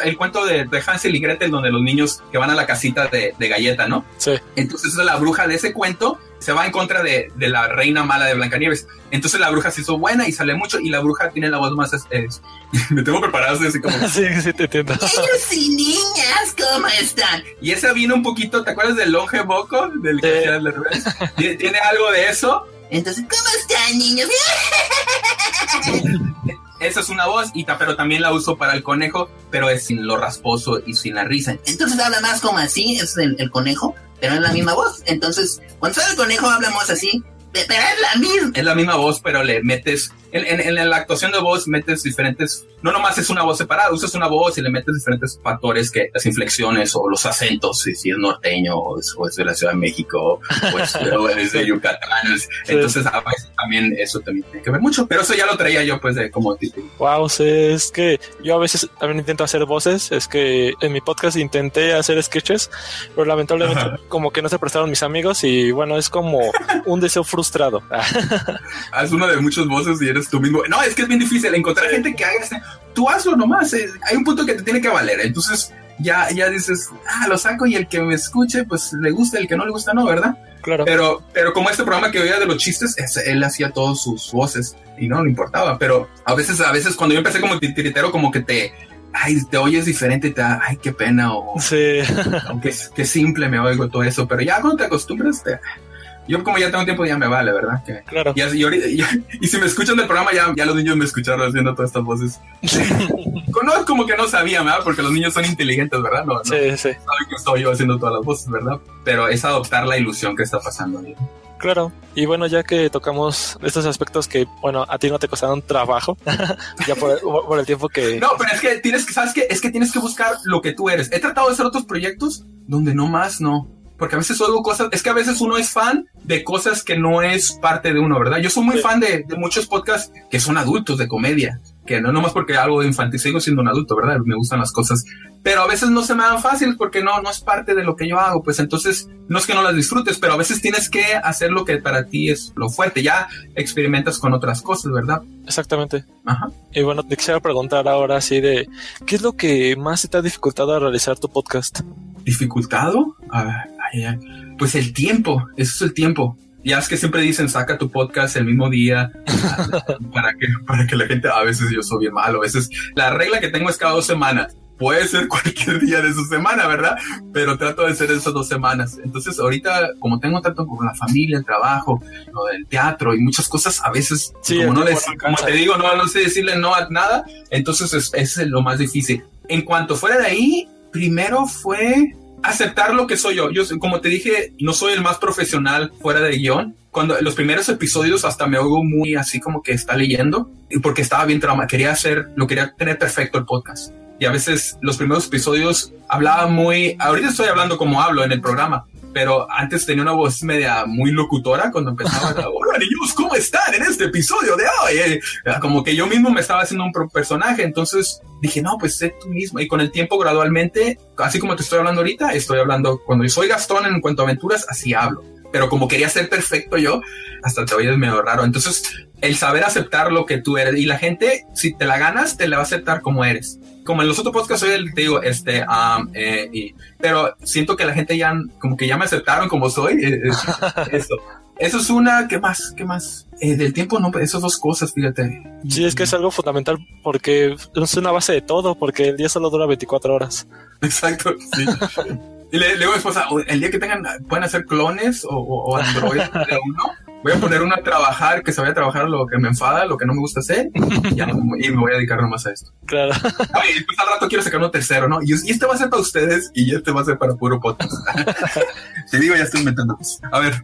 el cuento de, de, Hansel y Gretel donde los niños que van a la casita de, de galleta, ¿no? Sí. Entonces la bruja de ese cuento se va en contra de, de, la reina mala de Blancanieves. Entonces la bruja se hizo buena y sale mucho y la bruja tiene la voz más... Es, me tengo preparado así como... sí, sí, te entiendo. Ellos y niñas, ¿cómo están? Y esa viene un poquito, ¿te acuerdas del longe boco? Del sí. Tiene algo de eso. Entonces, ¿cómo están, niños? Esa es una voz, y pero también la uso para el conejo, pero es sin lo rasposo y sin la risa. Entonces habla más como así, es el, conejo, pero es la misma voz. Entonces, cuando sale el conejo hablamos así, pero es la misma. Es la misma voz, pero le metes. En, en, en, la actuación de voz metes diferentes. No nomás es una voz separada, usas una voz y le metes diferentes factores que las inflexiones o los acentos, si, si es norteño o es, o es, de la Ciudad de México o es, o es de Yucatán. Es, sí. Entonces, a veces también eso también tiene que ver mucho. Pero eso ya lo traía yo, pues, de como título. Wow, sí, es que yo a veces también intento hacer voces. Es que en mi podcast intenté hacer sketches, pero lamentablemente, Ajá. como que no se prestaron mis amigos y bueno, es como un deseo frustrado. Haz una de muchas voces y eres tú mismo. No, es que es bien difícil encontrar sí. gente que haga este. Tú hazlo nomás. Eh. Hay un punto que te tiene que valer. Entonces ya, ya dices, ah, lo saco y el que me escuche, pues le gusta, el que no le gusta, no, ¿verdad? Claro. Pero, pero como este programa que oía de los chistes, él hacía todas sus voces y no le importaba. Pero a veces, a veces cuando yo empecé como titiritero, como que te, ay, te oyes diferente, te da, ay, qué pena, o sí. aunque qué simple me oigo todo eso, pero ya cuando te acostumbras, te, Yo como ya tengo tiempo ya me vale, ¿verdad? Que, Claro. y, así- y y- y si me escuchan del programa ya, ya los niños me escucharon haciendo todas estas voces. no, como que no sabían, ¿verdad? Porque los niños son inteligentes, ¿verdad? No, no Sí, sí, saben que estoy yo haciendo todas las voces, ¿verdad? Pero es adoptar la ilusión que está pasando. claro. Y bueno, ya que tocamos estos aspectos que, bueno, a ti no te costaron trabajo, ya por, por el tiempo que... No, pero es que tienes que, ¿sabes qué? Es que tienes que buscar lo que tú eres. He tratado de hacer otros proyectos donde no más no. Porque a veces oigo cosas, es que a veces uno es fan de cosas que no es parte de uno, ¿verdad? Yo soy muy Sí. fan de, de muchos podcasts que son adultos de comedia, que no nomás porque algo infantil, sigo siendo un adulto, ¿verdad? Me gustan las cosas, pero a veces no se me dan fácil porque no, no es parte de lo que yo hago, pues entonces no es que no las disfrutes, pero a veces tienes que hacer lo que para ti es lo fuerte, ya experimentas con otras cosas, ¿verdad? Exactamente. Ajá. Y bueno, te quisiera preguntar ahora así de, ¿qué es lo que más te ha dificultado a realizar tu podcast? dificultado, Ah, ay, ay, pues el tiempo, eso es el tiempo. Ya es que siempre dicen saca tu podcast el mismo día para que para que la gente a veces yo soy bien malo, a veces la regla que tengo es cada dos semanas. Puede ser cualquier día de su semana, ¿verdad? Pero trato de hacer esas dos semanas. Entonces, ahorita, como tengo tanto con la familia, el trabajo, lo del teatro y muchas cosas, a veces, Sí, como no les, como te digo, no, no sé decirle no a nada, entonces es, es lo más difícil. En cuanto fuera de ahí, primero fue aceptar lo que soy yo. Yo, como te dije, no soy el más profesional fuera de guion. Cuando los primeros episodios hasta me oigo muy así como que está leyendo, porque estaba bien trauma, quería hacer, lo quería tener perfecto el podcast. Y a veces los primeros episodios hablaba muy, ahorita estoy hablando como hablo en el programa, pero antes tenía una voz media muy locutora cuando empezaba. Hola niños, ¿cómo están en este episodio de hoy? Eh, Como que yo mismo me estaba haciendo un personaje, entonces dije, no, pues sé tú mismo. Y con el tiempo gradualmente, así como te estoy hablando ahorita, estoy hablando, cuando yo soy Gastón en cuanto a aventuras, así hablo. Pero como quería ser perfecto yo, hasta te oyes medio raro. Entonces, el saber aceptar lo que tú eres y la gente, si te la ganas, te la va a aceptar como eres. Como en los otros podcasts, soy el, te digo, este, um, eh, y, pero siento que la gente ya, como que ya me aceptaron como soy. eh, eh, eso. Eso es una, ¿qué más? ¿Qué más? Eh, del tiempo, no, esas dos cosas, fíjate. Sí, es que es algo fundamental porque es una base de todo, porque el día solo dura 24 horas. Exacto, sí. Y le, le digo a mi esposa, "O- el día que tengan, pueden hacer clones o, o, o Android de uno, voy a poner uno a trabajar, que se vaya a trabajar lo que me enfada, lo que no me gusta hacer, y, ya no- y me voy a dedicar nomás a esto. Claro. Oye, después al rato quiero sacar uno tercero, ¿no? Y, y este va a ser para ustedes y este va a ser para puro podcast. Te digo, ya estoy inventando. A ver,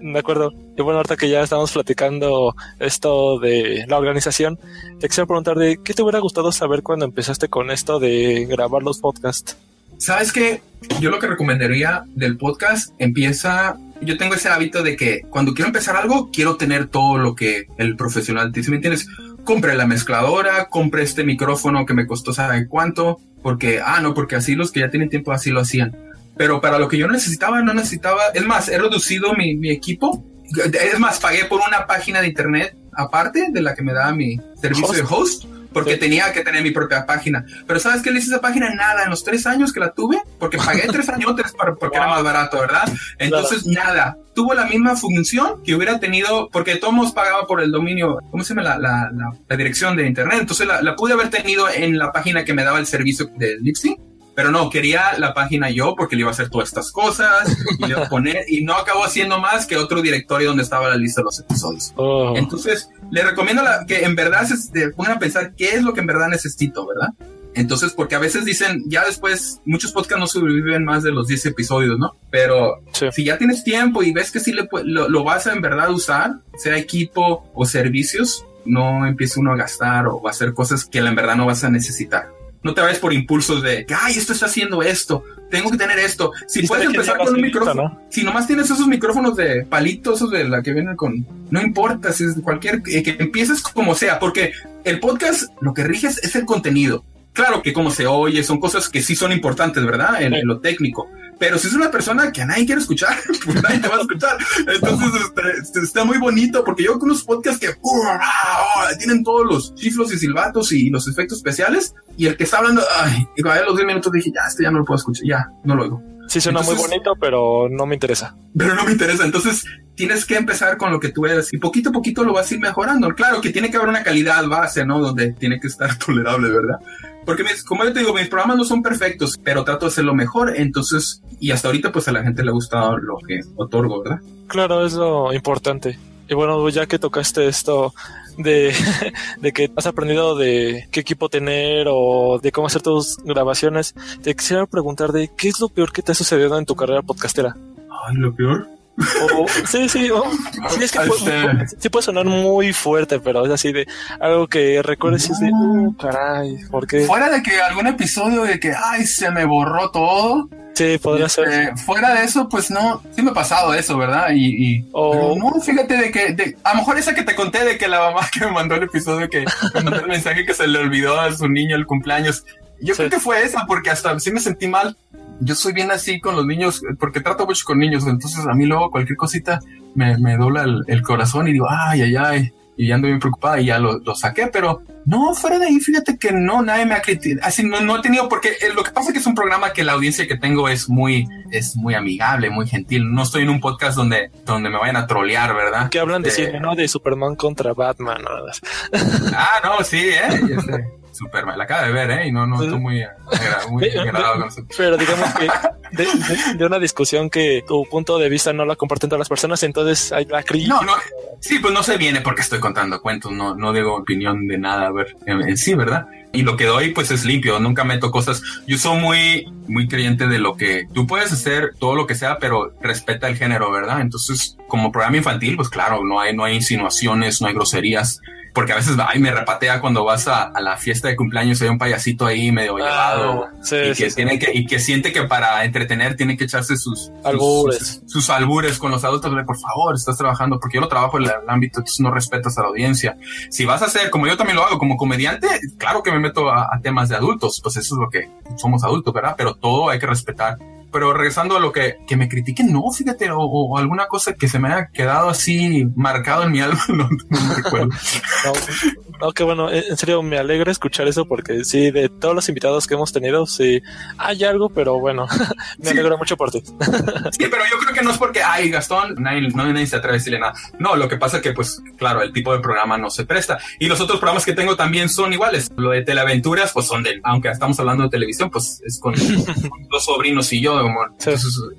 De acuerdo. Y bueno, ahorita que ya estamos platicando esto de la organización, te quisiera preguntar de qué te hubiera gustado saber cuando empezaste con esto de grabar los podcasts. ¿sabes qué? Yo lo que recomendaría del podcast empieza. Yo tengo ese hábito de que cuando quiero empezar algo, quiero tener todo lo que el profesional dice. ¿Me entiendes? Compré la mezcladora, compré este micrófono que me costó sabe cuánto, porque, ah, no, porque así los que ya tienen tiempo así lo hacían. Pero para lo que yo necesitaba, no necesitaba. Es más, he reducido mi, mi equipo. Es más, pagué por una página de internet aparte de la que me daba mi servicio de host, porque Sí. tenía que tener mi propia página. Pero ¿sabes qué le hice esa página? Nada, en los tres años que la tuve, porque pagué tres añotes para, porque era más barato, ¿verdad? Entonces, nada, tuvo la misma función que hubiera tenido, porque Tomos pagaba por el dominio, ¿cómo se llama? La, la, la, la dirección de internet. Entonces, la, la pude haber tenido en la página que me daba el servicio de Lipsy. Pero no, quería la página yo porque le iba a hacer todas estas cosas y le iba a poner, y no acabó haciendo más que otro directorio donde estaba la lista de los episodios. Oh, Entonces, le recomiendo la- que en verdad se pongan a pensar qué es lo que en verdad necesito, ¿verdad? Entonces, porque a veces dicen, ya después, muchos podcasts no sobreviven más de los 10 episodios, ¿no? Pero sí. si ya tienes tiempo y ves que sí le lo, lo vas a en verdad usar, sea equipo o servicios, no empiece uno a gastar o a hacer cosas que en verdad no vas a necesitar. No te vayas por impulsos de, que, ay, esto está haciendo esto, tengo que tener esto. Si puedes empezar con un micrófono, ¿no? si nomás tienes esos micrófonos de palitos, esos de la que vienen con, no importa si es cualquier, eh, que empieces como sea, porque el podcast lo que rige es, es el contenido. Claro que como se oye, son cosas que sí son importantes, ¿verdad? En, Sí. en lo técnico. Pero si es una persona que a nadie quiere escuchar, pues nadie te va a escuchar. Entonces este, este, está muy bonito porque yo con unos podcasts que uh, ah, tienen todos los chiflos y silbatos y los efectos especiales y el que está hablando, ay, y a los 10 minutos dije, ya, este ya no lo puedo escuchar, ya, no lo oigo Sí, suena muy bonito, pero no me interesa. pero no me interesa. Entonces tienes que empezar con lo que tú eres y poquito a poquito lo vas a ir mejorando. Claro que tiene que haber una calidad base, ¿no? Donde tiene que estar tolerable, ¿verdad? Porque como yo te digo, mis programas no son perfectos, pero trato de lo mejor, entonces, y hasta ahorita pues a la gente le ha gustado lo que otorgo, ¿verdad? Claro, es lo importante. Y bueno, ya que tocaste esto de, de que has aprendido de qué equipo tener o de cómo hacer tus grabaciones, te quisiera preguntar de qué es lo peor que te ha sucedido en tu carrera podcastera. Ay, lo peor. Sí, sí, sí, es que puede, sí puede sonar muy fuerte, pero es así de algo que recuerdes y de, uh, caray, porque Fuera de que algún episodio de que, ay, se me borró todo. Sí, podría ser. Este, fuera de eso, pues no, sí me ha pasado eso, ¿verdad? Y, y no, fíjate de que, de, a lo mejor esa que te conté de que la mamá que me mandó el episodio que me mandó el mensaje que se le olvidó a su niño el cumpleaños. Yo creo que fue esa, porque hasta sí me sentí mal yo soy bien así con los niños, porque trato mucho con niños, entonces a mí luego cualquier cosita me, me dobla el, corazón y digo, ay, ay, ay, y ya ando bien preocupada y ya lo, lo, saqué, pero no, fuera de ahí, fíjate que no, nadie me ha criticado, así no, no he tenido, porque eh, lo que pasa es que es un programa que la audiencia que tengo es muy, es muy amigable, muy gentil, no estoy en un podcast donde, donde me vayan a trolear, ¿verdad? Que hablan de, cine, ¿no? De Superman contra Batman, ¿no? ah, no, sí, eh. Superman. La acaba de ver, ¿eh? Y no, no estoy muy, muy agradado con eso. Pero digamos que de, una discusión que tu punto de vista no la comparten todas las personas, entonces hay la crítica. No, no. Sí, pues no se viene porque estoy contando cuentos, no, no digo opinión de nada, a ver, en, sí, ¿verdad? Y lo que doy, pues es limpio, nunca meto cosas. Yo soy muy, muy creyente de lo que tú puedes hacer todo lo que sea, pero respeta el género, ¿verdad? Entonces, como programa infantil, pues claro, no hay, no hay insinuaciones, no hay groserías porque a veces ay, me repatea cuando vas a, la fiesta de cumpleaños y hay un payasito ahí medio ah, llevado y que tiene que y que siente que para entretener tiene que echarse sus albures. sus, albures con los adultos por favor estás trabajando porque yo lo trabajo en el, ámbito entonces no respetas a la audiencia. Si vas a hacer como yo también lo hago como comediante claro que me meto a, a temas de adultos pues eso es lo que somos adultos verdad pero todo hay que respetar pero regresando a lo que, que me critiquen, no, fíjate, o, alguna cosa que se me haya quedado así marcado en mi alma, no, me recuerdo. no, que bueno, en serio me alegra escuchar eso porque sí, de todos los invitados que hemos tenido, sí, hay algo, pero bueno, me alegra mucho por ti. sí, pero yo creo que no es porque, ay, Gastón, nadie, no nadie se atreve a decirle nada. No, lo que pasa es que, pues, claro, el tipo de programa no se presta. Y los otros programas que tengo también son iguales. Lo de teleaventuras, pues son de, aunque estamos hablando de televisión, pues es con, con dos sobrinos y yo,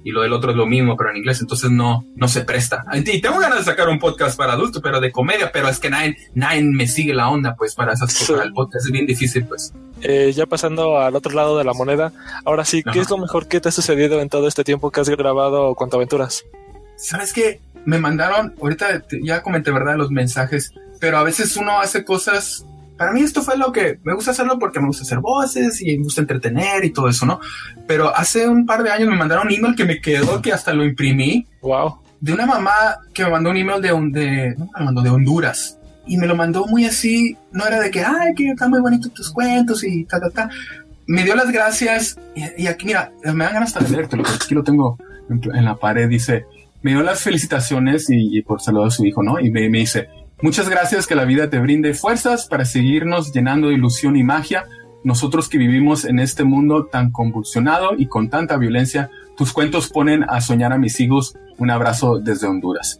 y lo del otro es lo mismo, pero en inglés, entonces no, no se presta. Y tengo ganas de sacar un podcast para adultos, pero de comedia, pero es que nadie, nadie me sigue la onda, pues, para esas cosas. El podcast es bien difícil, pues. Eh, ya pasando al otro lado de la moneda, ahora sí, ¿qué es lo mejor que te ha sucedido en todo este tiempo que has grabado Aventuras? ¿Sabes qué? Me mandaron, ahorita ya comenté, ¿verdad? Los mensajes, pero a veces uno hace cosas para mí esto fue lo que me gusta hacerlo porque me gusta hacer voces y me gusta entretener y todo eso, ¿no? Pero hace un par de años me mandaron un email que me quedó, que hasta lo imprimí. Wow. De una mamá que me mandó un email de, de, me mandó de Honduras. Y me lo mandó muy así, no era de que, ay, que están muy bonitos tus cuentos y ta, ta, ta. Me dio las gracias y, aquí, mira, me dan ganas de leértelo, aquí lo tengo en, la pared, dice, me dio las felicitaciones y, por saludar a su hijo, ¿no? Y me, me dice, Muchas gracias, que la vida te brinde fuerzas para seguirnos llenando de ilusión y magia. Nosotros que vivimos en este mundo tan convulsionado y con tanta violencia, tus cuentos ponen a soñar a mis hijos. Un abrazo desde Honduras.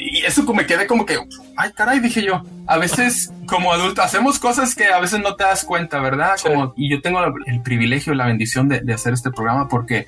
Y eso me quedé como que, ay caray, dije yo, a veces como adulto hacemos cosas que a veces no te das cuenta, ¿verdad? Como, y yo tengo el privilegio, la bendición de, de hacer este programa porque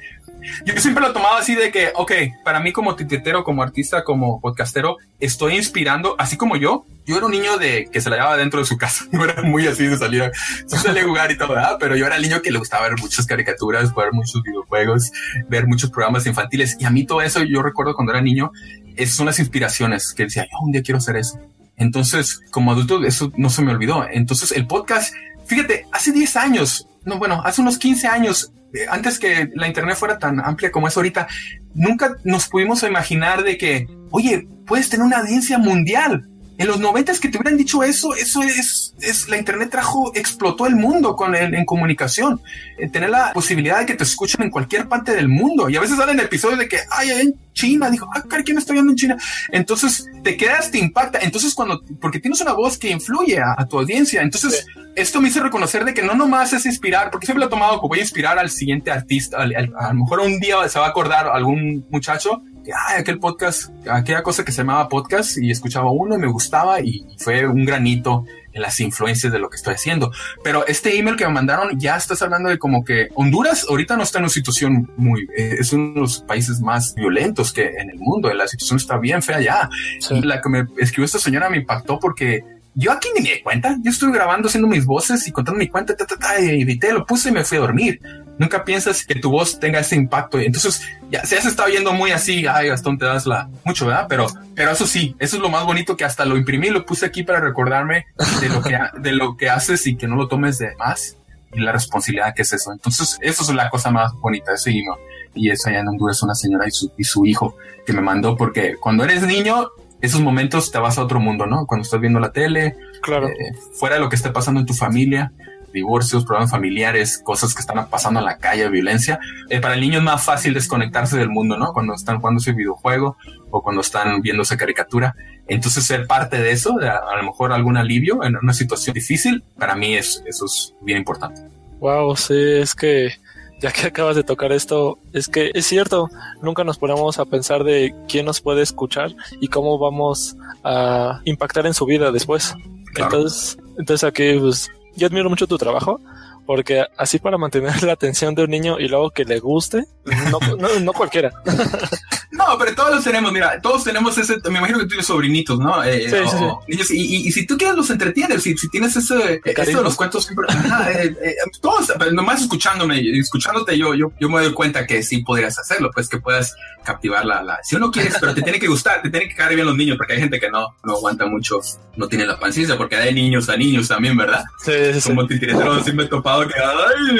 yo siempre lo he tomado así de que, ok, para mí como titetero, como artista, como podcastero, estoy inspirando, así como yo. Yo era un niño de que se la llevaba dentro de su casa. No era muy así de salir a, a jugar y todo, ¿verdad? Pero yo era el niño que le gustaba ver muchas caricaturas, ver muchos videojuegos, ver muchos programas infantiles. Y a mí todo eso, yo recuerdo cuando era niño, esas son las inspiraciones que decía, yo un día quiero hacer eso. Entonces, como adulto, eso no se me olvidó. Entonces, el podcast, fíjate, hace 10 años, no, bueno, hace unos 15 años, eh, antes que la Internet fuera tan amplia como es ahorita, nunca nos pudimos imaginar de que, oye, puedes tener una audiencia mundial. En los noventas que te hubieran dicho eso, eso es, es la internet trajo, explotó el mundo con el, en comunicación. Eh, tener la posibilidad de que te escuchen en cualquier parte del mundo. Y a veces salen episodios de que, ay, en China, dijo, ah, ¿quién está viendo en China? Entonces te quedas, te impacta. Entonces cuando, porque tienes una voz que influye a, tu audiencia. Entonces esto me hizo reconocer de que no nomás es inspirar, porque siempre lo he tomado como voy a inspirar al siguiente artista. a lo mejor un día se va a acordar algún muchacho que, ay, aquel podcast, aquella cosa que se llamaba podcast y escuchaba uno y me gustaba y fue un granito en las influencias de lo que estoy haciendo. Pero este email que me mandaron, ya estás hablando de como que Honduras ahorita no está en una situación muy, eh, es uno de los países más violentos que en el mundo. La situación está bien fea ya. Y la que me escribió esta señora me impactó porque yo aquí ni me di cuenta. Yo estuve grabando, haciendo mis voces y contando mi cuenta, ta, ta, ta, y edité, lo puse y me fui a dormir. Nunca piensas que tu voz tenga ese impacto. Entonces, ya se está viendo muy así. Ay, Gastón, te das la mucho, ¿verdad? Pero, pero eso sí, eso es lo más bonito que hasta lo imprimí, lo puse aquí para recordarme de lo que, de lo que haces y que no lo tomes de más y la responsabilidad que es eso. Entonces, eso es la cosa más bonita, ese email. Y eso allá en Honduras, una señora y su, y su hijo que me mandó, porque cuando eres niño, esos momentos te vas a otro mundo, ¿no? Cuando estás viendo la tele, claro. Eh, fuera de lo que esté pasando en tu familia, divorcios, problemas familiares, cosas que están pasando en la calle, violencia. Eh, para el niño es más fácil desconectarse del mundo, ¿no? Cuando están jugando ese videojuego o cuando están viendo esa caricatura. Entonces, ser parte de eso, de a, a lo mejor algún alivio en una situación difícil, para mí es, eso es bien importante. Wow, sí, es que ya que acabas de tocar esto, es que es cierto, nunca nos ponemos a pensar de quién nos puede escuchar y cómo vamos a impactar en su vida después. Claro. Entonces, entonces aquí, pues, yo admiro mucho tu trabajo, porque así para mantener la atención de un niño y luego que le guste, no, no, no cualquiera. No, pero todos los tenemos, mira, todos tenemos ese, me imagino que tú tienes sobrinitos, ¿no? Eh, sí, sí, sí. Niños, y, y, y, si tú quieres los entretienes, si, si tienes ese, eso de los cuentos, siempre, ajá, eh, eh, todos, nomás escuchándome, escuchándote, yo, yo, yo me doy cuenta que sí podrías hacerlo, pues que puedas captivar la, la, si uno quieres, pero te tiene que gustar, te tienen que caer bien los niños, porque hay gente que no, no aguanta mucho, no tiene la paciencia, porque hay niños a niños también, ¿verdad? Sí, sí, sí. Como titiretero, sí topado que, ay,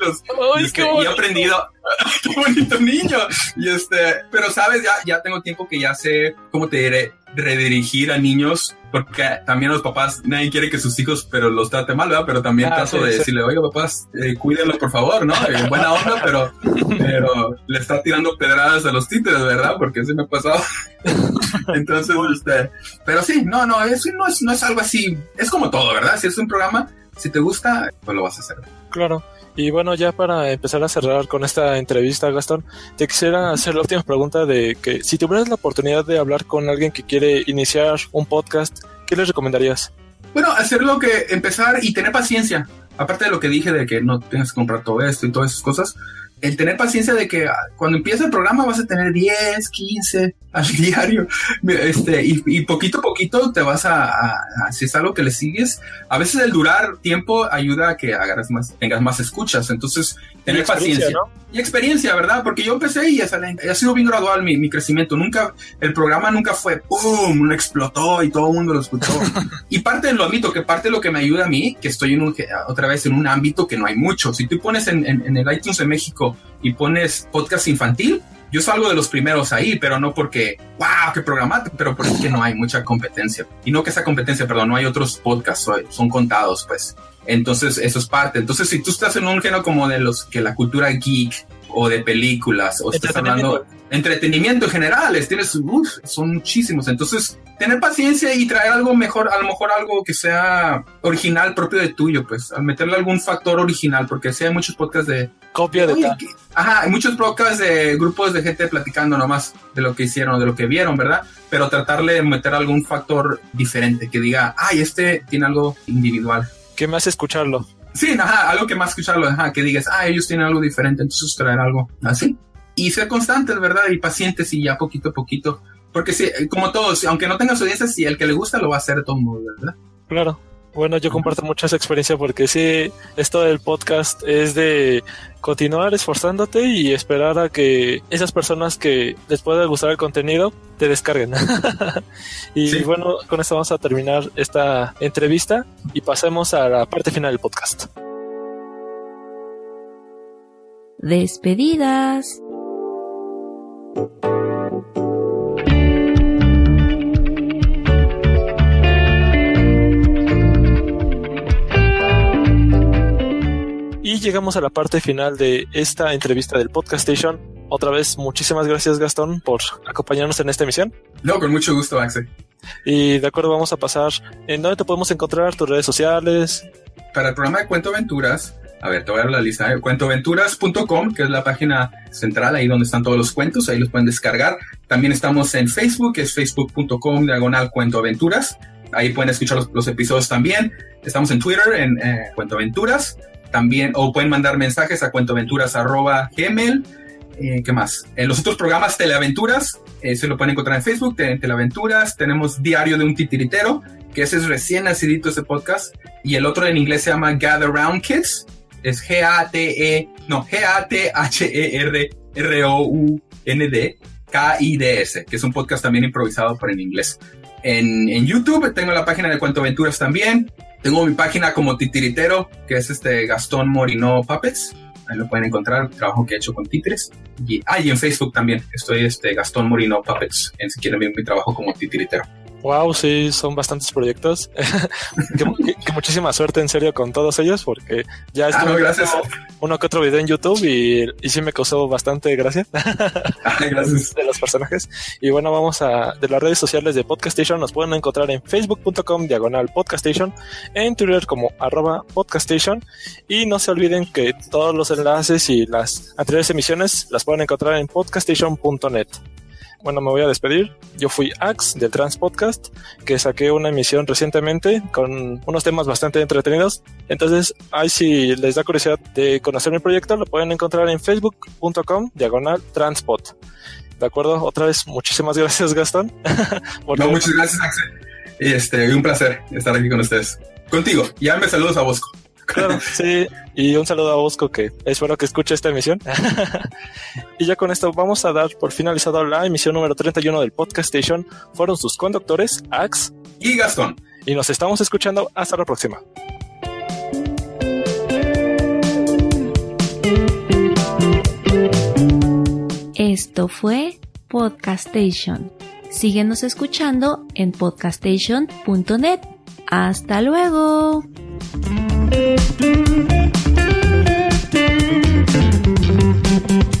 los, Ay, que, y he aprendido, qué bonito niño. Y este, pero sabes, ya, ya tengo tiempo que ya sé cómo te diré, redirigir a niños, porque también los papás, nadie quiere que sus hijos, pero los trate mal, ¿verdad? Pero también Ah, trato sí, de sí. decirle, oiga, papás, eh, cuídenlo por favor, ¿no? En buena onda, pero, pero le está tirando pedradas a los títeres, ¿verdad? Porque eso me ha pasado. Entonces, este, pero sí, no, no, eso no es, no es algo así, es como todo, ¿verdad? Si es un programa, si te gusta, pues lo vas a hacer. Claro. Y bueno, ya para empezar a cerrar con esta entrevista, Gastón, te quisiera hacer la última pregunta de que si tuvieras la oportunidad de hablar con alguien que quiere iniciar un podcast, ¿qué les recomendarías? Bueno, hacer lo que empezar y tener paciencia. Aparte de lo que dije de que no tengas que comprar todo esto y todas esas cosas, el tener paciencia de que ah, cuando empieza el programa vas a tener 10, 15 al diario, este, y, y poquito a poquito te vas a, a, a, si es algo que le sigues, a veces el durar tiempo ayuda a que agarres más, tengas más escuchas, entonces tener paciencia. ¿no? Y experiencia, ¿verdad? Porque yo empecé y ha sido bien gradual mi, mi, crecimiento. Nunca, el programa nunca fue ¡pum! explotó y todo el mundo lo escuchó. y parte de lo admito, que parte de lo que me ayuda a mí, que estoy en un, otra vez en un ámbito que no hay mucho. Si tú pones en, en, en el iTunes de México y pones podcast infantil, yo salgo de los primeros ahí, pero no porque, wow, qué programático, pero porque no hay mucha competencia. Y no que esa competencia, perdón, no hay otros podcasts, son contados, pues. Entonces, eso es parte. Entonces, si tú estás en un género como de los que la cultura geek o de películas o estás hablando entretenimiento en general, tienes, uf, son muchísimos. Entonces, tener paciencia y traer algo mejor, a lo mejor algo que sea original propio de tuyo, pues, al meterle algún factor original, porque si hay muchos podcasts de copia de Oye, que, ajá, hay muchos podcasts de grupos de gente platicando nomás de lo que hicieron, de lo que vieron, ¿verdad? Pero tratarle de meter algún factor diferente que diga, ay, este tiene algo individual. ¿Qué me hace escucharlo? Sí, ajá, algo que más escucharlo, ajá, que digas, ah, ellos tienen algo diferente, entonces traer algo así. Y ser constantes, ¿verdad? Y pacientes y ya poquito a poquito. Porque si, como todos, aunque no tengas audiencia, si el que le gusta lo va a hacer todo ¿verdad? Claro. Bueno, yo comparto mucho esa experiencia porque sí, esto del podcast es de continuar esforzándote y esperar a que esas personas que les pueda gustar el contenido te descarguen. y sí. bueno, con esto vamos a terminar esta entrevista y pasemos a la parte final del podcast. Despedidas. Llegamos a la parte final de esta entrevista del Podcast Station. Otra vez, muchísimas gracias Gastón por acompañarnos en esta emisión. No, con mucho gusto, Axel. Y de acuerdo, vamos a pasar en dónde te podemos encontrar, tus redes sociales. Para el programa de Cuento Aventuras, A ver, te voy a dar la lista. ¿eh? Cuentoaventuras.com, que es la página central, ahí donde están todos los cuentos, ahí los pueden descargar. También estamos en Facebook, que es facebook.com diagonal cuentoaventuras. Ahí pueden escuchar los, episodios también. Estamos en Twitter, en eh, cuentoaventuras. También, o pueden mandar mensajes a cuentoaventuras.gmail. Eh, ¿Qué más? En los otros programas Teleaventuras, eh, se lo pueden encontrar en Facebook, Teleaventuras. Tenemos Diario de un Titiritero, que ese es recién nacidito ese podcast. Y el otro en inglés se llama Gather Round Kids es G-A-T-E, no, G-A-T-H-E-R-R-O-U-N-D, K-I-D-S, que es un podcast también improvisado por en inglés. En, en, YouTube tengo la página de Cuento Aventuras también. Tengo mi página como titiritero, que es este Gastón Morino Puppets. Ahí lo pueden encontrar, trabajo que he hecho con títeres. Y, ah, en Facebook también. Estoy este Gastón Morino Puppets, en si quieren ver mi trabajo como titiritero. Wow, sí, son bastantes proyectos. que, muchísima suerte en serio con todos ellos, porque ya ah, estuve gracias. uno que otro video en YouTube y, y sí me causó bastante gracia. Ah, gracias. De los personajes. Y bueno, vamos a de las redes sociales de Podcastation. Nos pueden encontrar en facebook.com diagonal podcastation, en Twitter como arroba podcastation. Y no se olviden que todos los enlaces y las anteriores emisiones las pueden encontrar en podcastation.net bueno, me voy a despedir. Yo fui Ax del Trans Podcast, que saqué una emisión recientemente con unos temas bastante entretenidos. Entonces, ahí si les da curiosidad de conocer mi proyecto, lo pueden encontrar en facebook.com diagonal transpod. ¿De acuerdo? Otra vez, muchísimas gracias, Gastón. no, muchas gracias, Axel. Y este, un placer estar aquí con ustedes. Contigo. Ya me saludos a Bosco. Claro, sí. Y un saludo a Bosco que espero que escuche esta emisión. y ya con esto vamos a dar por finalizado la emisión número 31 del Podcast Station. Fueron sus conductores, Ax y Gastón. Y nos estamos escuchando hasta la próxima. Esto fue Podcast Station. Síguenos escuchando en podcastation.net. Hasta luego. thank you